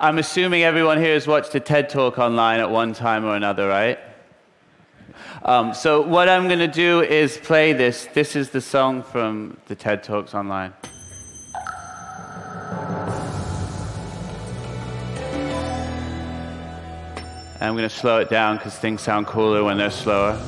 I'm assuming everyone here has watched a TED Talk online at one time or another, right? Um, so, what I'm going to do is play this. This is the song from the TED Talks online. I'm going to slow it down because things sound cooler when they're slower.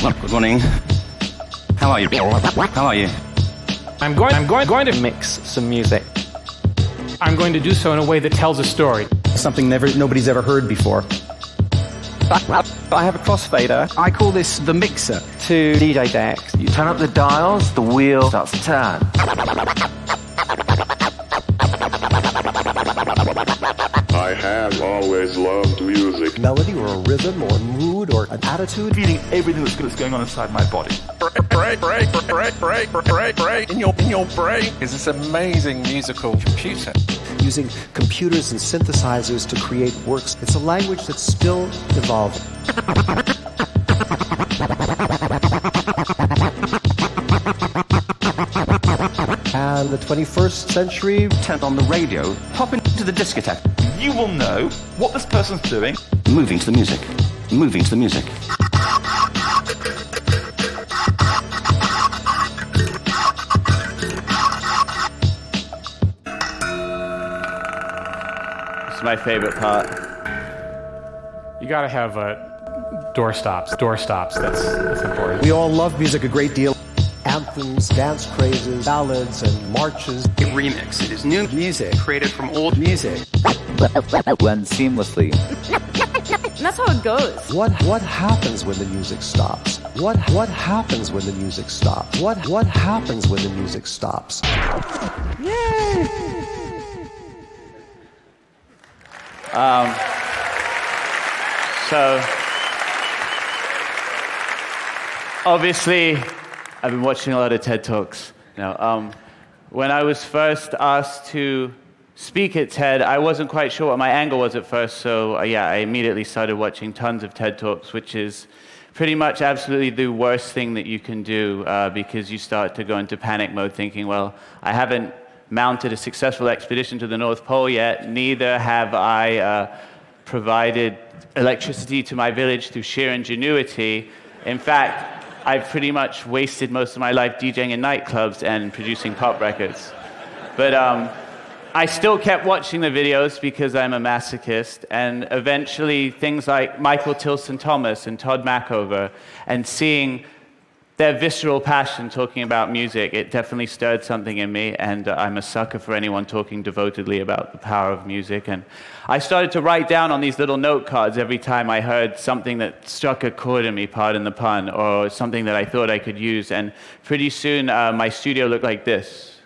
Good morning. How are you? How are you? I'm going, I'm going, going to mix some music. I'm going to do so in a way that tells a story. Something never, nobody's ever heard before. I have a crossfader. I call this the mixer to DJ decks. You turn up the dials, the wheel starts to turn. I have always loved music. Melody or a rhythm or a mood or an attitude. Feeling everything that's, that's going on inside my body. Break, break, break, break, break, break, break in your in your brain is this amazing musical computer. Using computers and synthesizers to create works. It's a language that's still evolving. And the 21st century. Turn on the radio, pop into the discotheque. You will know what this person's doing. Moving to the music. Moving to the music. It's my favorite part. You got to have uh, door stops. Door stops. That's, that's important. We all love music a great deal. Anthems, dance crazes, ballads, and marches. A remix. It is new music created from old music. Blend seamlessly. That's how it goes. What what happens when the music stops? What what happens when the music stops? What what happens when the music stops? Yay! Um, so, obviously, I've been watching a lot of TED Talks. Now, um, when I was first asked to speak at TED, I wasn't quite sure what my angle was at first, so uh, yeah, I immediately started watching tons of TED Talks, which is pretty much absolutely the worst thing that you can do uh, because you start to go into panic mode thinking, well, I haven't mounted a successful expedition to the North Pole yet, neither have I uh, provided electricity to my village through sheer ingenuity. In fact, I've pretty much wasted most of my life DJing in nightclubs and producing pop records. But um, I still kept watching the videos because I'm a masochist, and eventually things like Michael Tilson Thomas and Tod Machover, and seeing their visceral passion talking about music, it definitely stirred something in me, and I'm a sucker for anyone talking devotedly about the power of music. And I started to write down on these little note cards every time I heard something that struck a chord in me, pardon the pun, or something that I thought I could use. And pretty soon, uh, my studio looked like this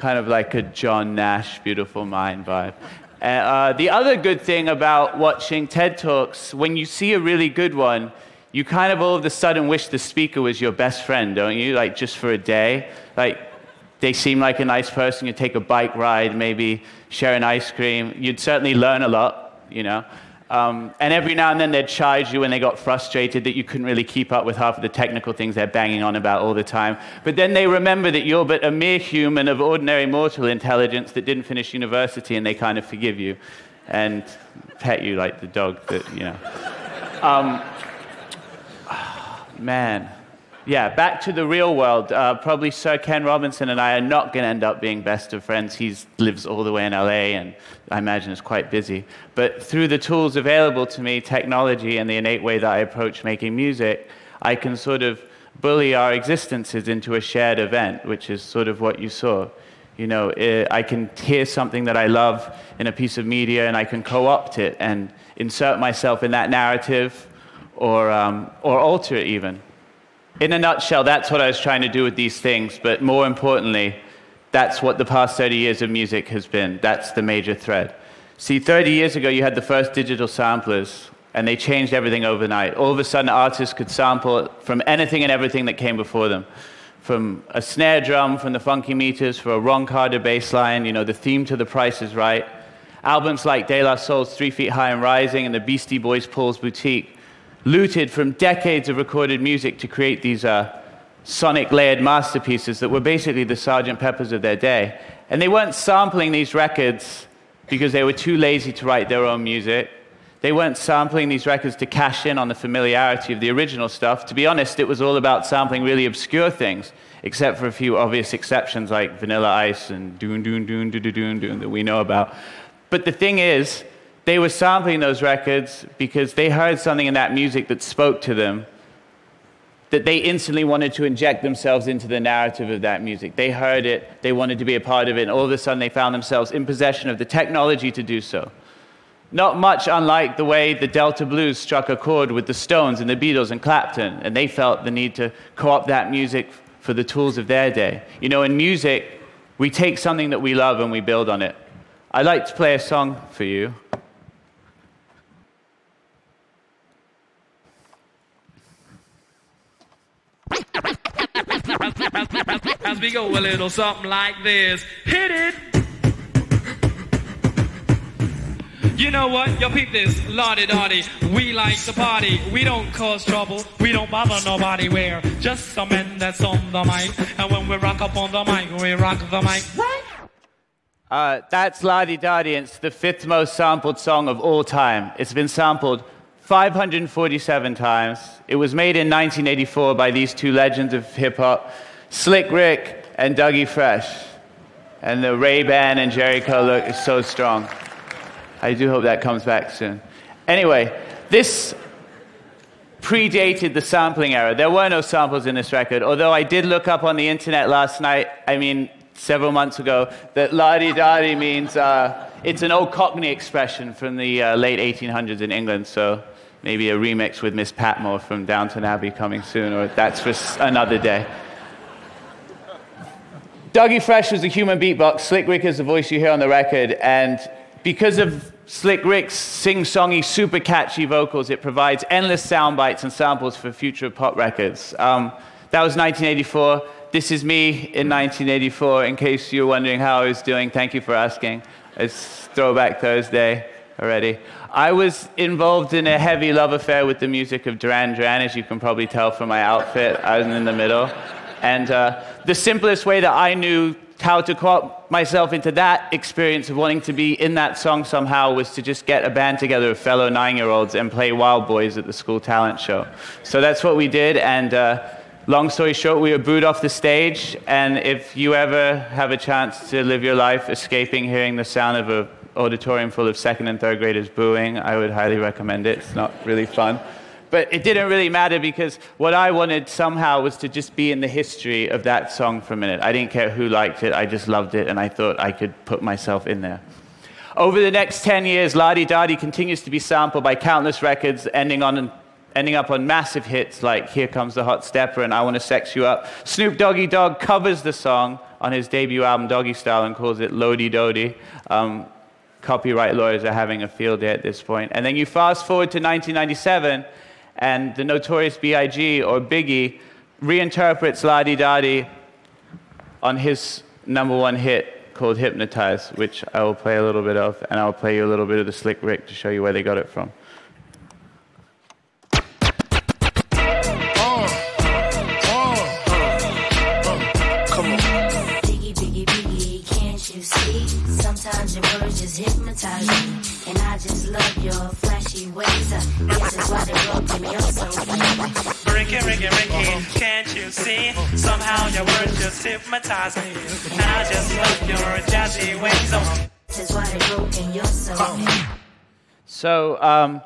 kind of like a John Nash, Beautiful Mind vibe. Uh, the other good thing about watching TED Talks, when you see a really good one, you kind of all of a sudden wish the speaker was your best friend, don't you? Like just for a day. Like they seem like a nice person. You take a bike ride, maybe share an ice cream. You'd certainly learn a lot, you know. Um, and every now and then they'd charge you when they got frustrated that you couldn't really keep up with half of the technical things they're banging on about all the time. But then they remember that you're but a mere human of ordinary mortal intelligence that didn't finish university and they kind of forgive you and pet you like the dog that, you know. Um, man. Yeah, back to the real world. Uh, probably Sir Ken Robinson and I are not going to end up being best of friends. He lives all the way in LA and I imagine is quite busy. But through the tools available to me, technology, and the innate way that I approach making music, I can sort of bully our existences into a shared event, which is sort of what you saw. You know, eh, I can hear something that I love in a piece of media and I can co opt it and insert myself in that narrative or, um, or alter it even. In a nutshell, that's what I was trying to do with these things, but more importantly, that's what the past 30 years of music has been. That's the major thread. See, 30 years ago, you had the first digital samplers, and they changed everything overnight. All of a sudden, artists could sample from anything and everything that came before them. From a snare drum, from the Funky Meters, for a Ron Carter bass line, you know, the theme to The Price is Right. Albums like De La Soul's Three Feet High and Rising and the Beastie Boys' Paul's Boutique looted from decades of recorded music to create these uh, sonic layered masterpieces that were basically the Sgt. Peppers of their day. And they weren't sampling these records because they were too lazy to write their own music. They weren't sampling these records to cash in on the familiarity of the original stuff. To be honest, it was all about sampling really obscure things, except for a few obvious exceptions like Vanilla Ice and Doon Doon Doon Doon Doon Doon that we know about. But the thing is, they were sampling those records because they heard something in that music that spoke to them that they instantly wanted to inject themselves into the narrative of that music. They heard it, they wanted to be a part of it, and all of a sudden they found themselves in possession of the technology to do so. Not much unlike the way the Delta Blues struck a chord with the Stones and the Beatles and Clapton, and they felt the need to co opt that music for the tools of their day. You know, in music, we take something that we love and we build on it. I'd like to play a song for you. As we go a little something like this. Hit it! You know what? Yo, peep this, lottie dottie. We like to party. We don't cause trouble. We don't bother nobody. We're just some men that's on the mic. And when we rock up on the mic, we rock the mic. Right? Uh, that's La Di Da Di. It's the fifth most sampled song of all time. It's been sampled 547 times. It was made in 1984 by these two legends of hip hop, Slick Rick and Dougie Fresh. And the Ray Ban and Jheri curl look is so strong. I do hope that comes back soon. Anyway, this predated the sampling era. There were no samples in this record, although I did look up on the internet last night, I mean, several months ago, that la di da means uh, it's an old Cockney expression from the uh, late 1800s in England, so maybe a remix with Miss Patmore from Downton Abbey coming soon, or that's for another day. Dougie Fresh was a human beatbox. Slick Rick is the voice you hear on the record, and because of Slick Rick's sing-songy, super catchy vocals, it provides endless sound bites and samples for future pop records. Um, that was 1984. This is me in 1984, in case you're wondering how I was doing. Thank you for asking. It's Throwback Thursday already. I was involved in a heavy love affair with the music of Duran Duran, as you can probably tell from my outfit. I was in the middle. And uh, the simplest way that I knew how to co myself into that experience of wanting to be in that song somehow was to just get a band together of fellow nine year olds and play Wild Boys at the school talent show. So that's what we did. And uh, long story short, we were booed off the stage. And if you ever have a chance to live your life escaping hearing the sound of an auditorium full of second and third graders booing, I would highly recommend it. It's not really fun. But it didn't really matter because what I wanted somehow was to just be in the history of that song for a minute. I didn't care who liked it, I just loved it, and I thought I could put myself in there. Over the next 10 years, La Di Da Di continues to be sampled by countless records, ending, on, ending up on massive hits like Here Comes the Hot Stepper and I Wanna Sex You Up. Snoop Doggy Dogg covers the song on his debut album, Doggy Style and calls it Lodi Dodi. Um, copyright lawyers are having a field day at this point. And then you fast forward to 1997 and the notorious B.I.G. or Biggie reinterprets La Di Da on his number one hit called Hypnotize, which I will play a little bit of, and I'll play you a little bit of the Slick Rick to show you where they got it from. Love your flashy ways. Uh, this is why they broke me up so Ricky, Ricky, Ricky, can't you see? Somehow your words just hypnotize me, and I just love your jazzy ways. Oh. This is why they broke in your soul. So, um,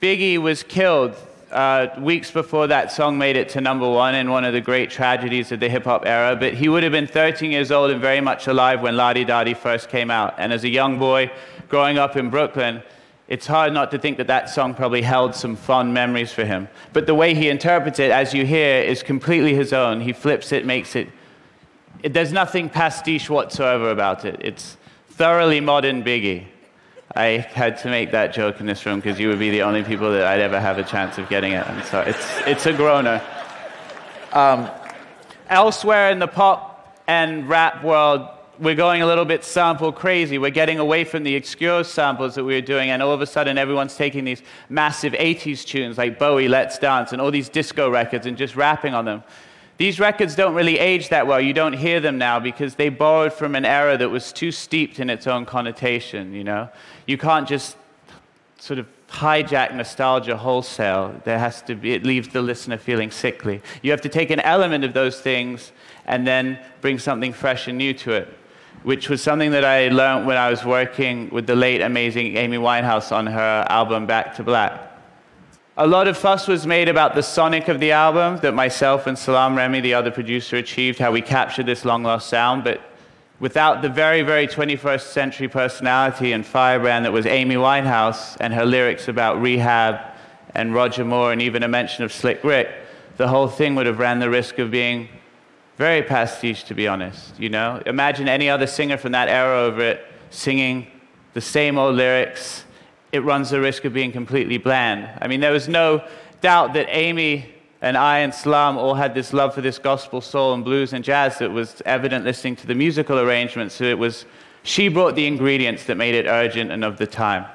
Biggie was killed uh, weeks before that song made it to number one in one of the great tragedies of the hip hop era. But he would have been 13 years old and very much alive when La Di Da Di first came out. And as a young boy growing up in Brooklyn, it's hard not to think that that song probably held some fond memories for him. But the way he interprets it, as you hear, is completely his own. He flips it, makes it. it there's nothing pastiche whatsoever about it. It's thoroughly modern Biggie. I had to make that joke in this room because you would be the only people that I'd ever have a chance of getting it. And so it's, it's a groaner. Um, elsewhere in the pop and rap world, we're going a little bit sample crazy. We're getting away from the obscure samples that we were doing, and all of a sudden, everyone's taking these massive 80s tunes like Bowie, Let's Dance, and all these disco records and just rapping on them. These records don't really age that well. You don't hear them now because they borrowed from an era that was too steeped in its own connotation, you know? You can't just sort of hijack nostalgia wholesale. There has to be, it leaves the listener feeling sickly. You have to take an element of those things and then bring something fresh and new to it which was something that I learned when I was working with the late amazing Amy Winehouse on her album Back to Black. A lot of fuss was made about the sonic of the album that myself and Salaam Remi, the other producer, achieved, how we captured this long lost sound, but without the very, very 21st century personality and firebrand that was Amy Winehouse and her lyrics about rehab and Roger Moore and even a mention of Slick Rick, the whole thing would have ran the risk of being very pastiche, to be honest. You know, imagine any other singer from that era over it singing the same old lyrics. It runs the risk of being completely bland. I mean, there was no doubt that Amy and I and Salaam all had this love for this gospel, soul, and blues and jazz that was evident listening to the musical arrangements. So it was she brought the ingredients that made it urgent and of the time.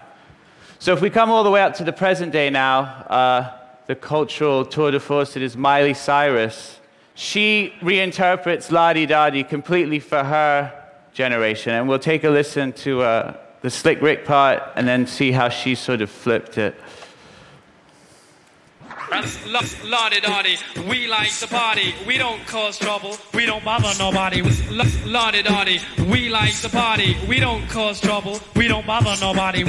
So if we come all the way up to the present day now, uh, the cultural tour de force that is Miley Cyrus she reinterprets La Di Da Di completely for her generation. And we'll take a listen to uh, the Slick Rick part and then see how she sort of flipped it. La di we like to party. We don't cause trouble. We don't bother nobody. La di we like to party. We don't cause trouble. We don't bother nobody.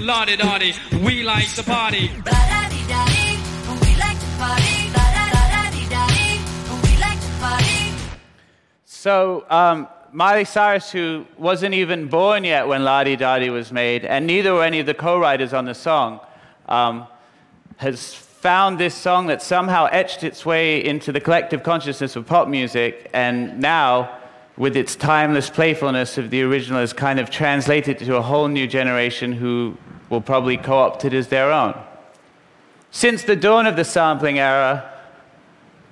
La di we like to party. La di da di, we like to party. So, um, Miley Cyrus, who wasn't even born yet when Ladi Dadi was made, and neither were any of the co writers on the song, um, has found this song that somehow etched its way into the collective consciousness of pop music, and now, with its timeless playfulness of the original, has kind of translated to a whole new generation who will probably co opt it as their own. Since the dawn of the sampling era,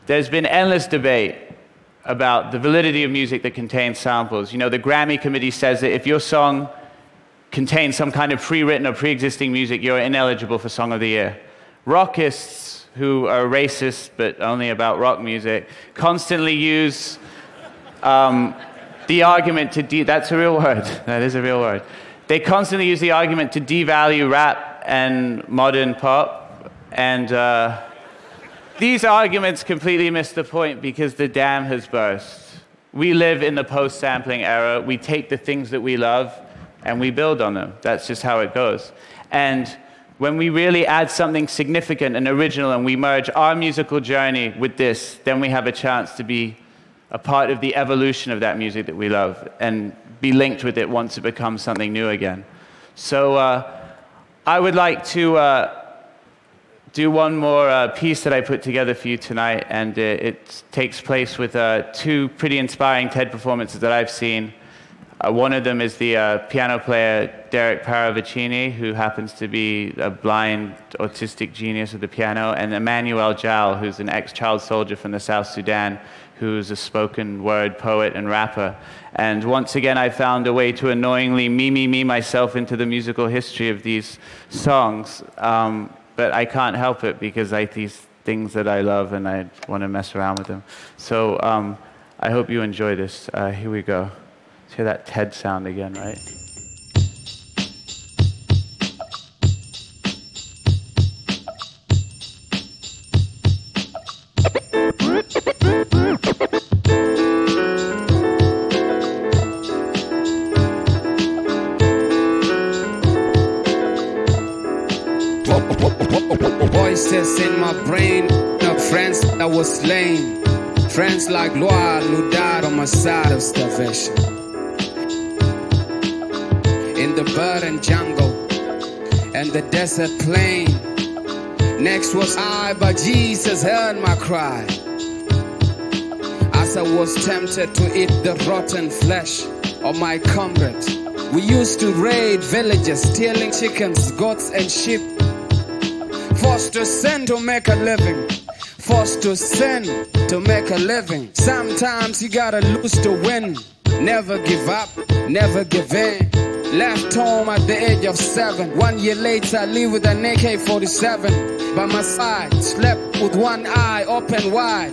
there's been endless debate about the validity of music that contains samples. You know, the Grammy committee says that if your song contains some kind of pre-written or pre-existing music, you're ineligible for Song of the Year. Rockists who are racist but only about rock music constantly use um, the argument to de- that's a real word. That is a real word. They constantly use the argument to devalue rap and modern pop and. Uh, these arguments completely miss the point because the dam has burst. We live in the post sampling era. We take the things that we love and we build on them. That's just how it goes. And when we really add something significant and original and we merge our musical journey with this, then we have a chance to be a part of the evolution of that music that we love and be linked with it once it becomes something new again. So uh, I would like to. Uh, do one more uh, piece that I put together for you tonight, and uh, it takes place with uh, two pretty inspiring TED performances that I've seen. Uh, one of them is the uh, piano player Derek Paravicini, who happens to be a blind autistic genius of the piano, and Emmanuel Jal, who's an ex-child soldier from the South Sudan, who's a spoken word poet and rapper. And once again, I found a way to annoyingly me, me, me myself into the musical history of these songs. Um, but I can't help it because I these things that I love and I want to mess around with them. So um, I hope you enjoy this. Uh, here we go. Let's hear that TED sound again, right? Was slain. Friends like Loire who died on my side of starvation. In the burden jungle and the desert plain. Next was I, but Jesus heard my cry. As I was tempted to eat the rotten flesh of my comrades. We used to raid villages, stealing chickens, goats, and sheep. Forced to send to make a living. Forced to sin to make a living. Sometimes you gotta lose to win. Never give up, never give in. Left home at the age of seven. One year later, I live with an AK 47 by my side. Slept with one eye open wide.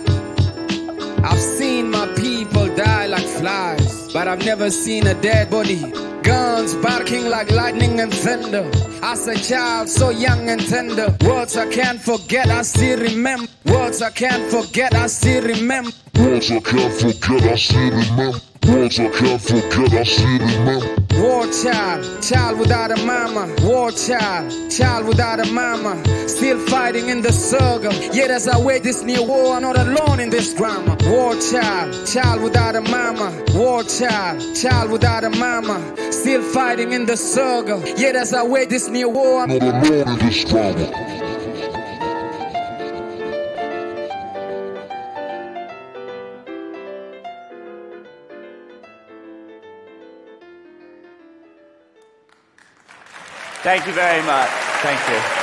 I've seen my people die like flies, but I've never seen a dead body. Guns barking like lightning and thunder. As a child, so young and tender. Words I can't forget, I still remember. Words I can't forget, I still remember. Words I can't forget, I still remember. Words I can't forget, I still remember. War child, child without a mama. War child, child without a mama. Still fighting in the struggle. Yet as I wait this new war, I'm not alone in this drama. War child, child without a mama. War child, child without a mama. Still fighting in the struggle. Yet as I wait this new war, I'm not alone in this drama. Thank you very much. Thank you.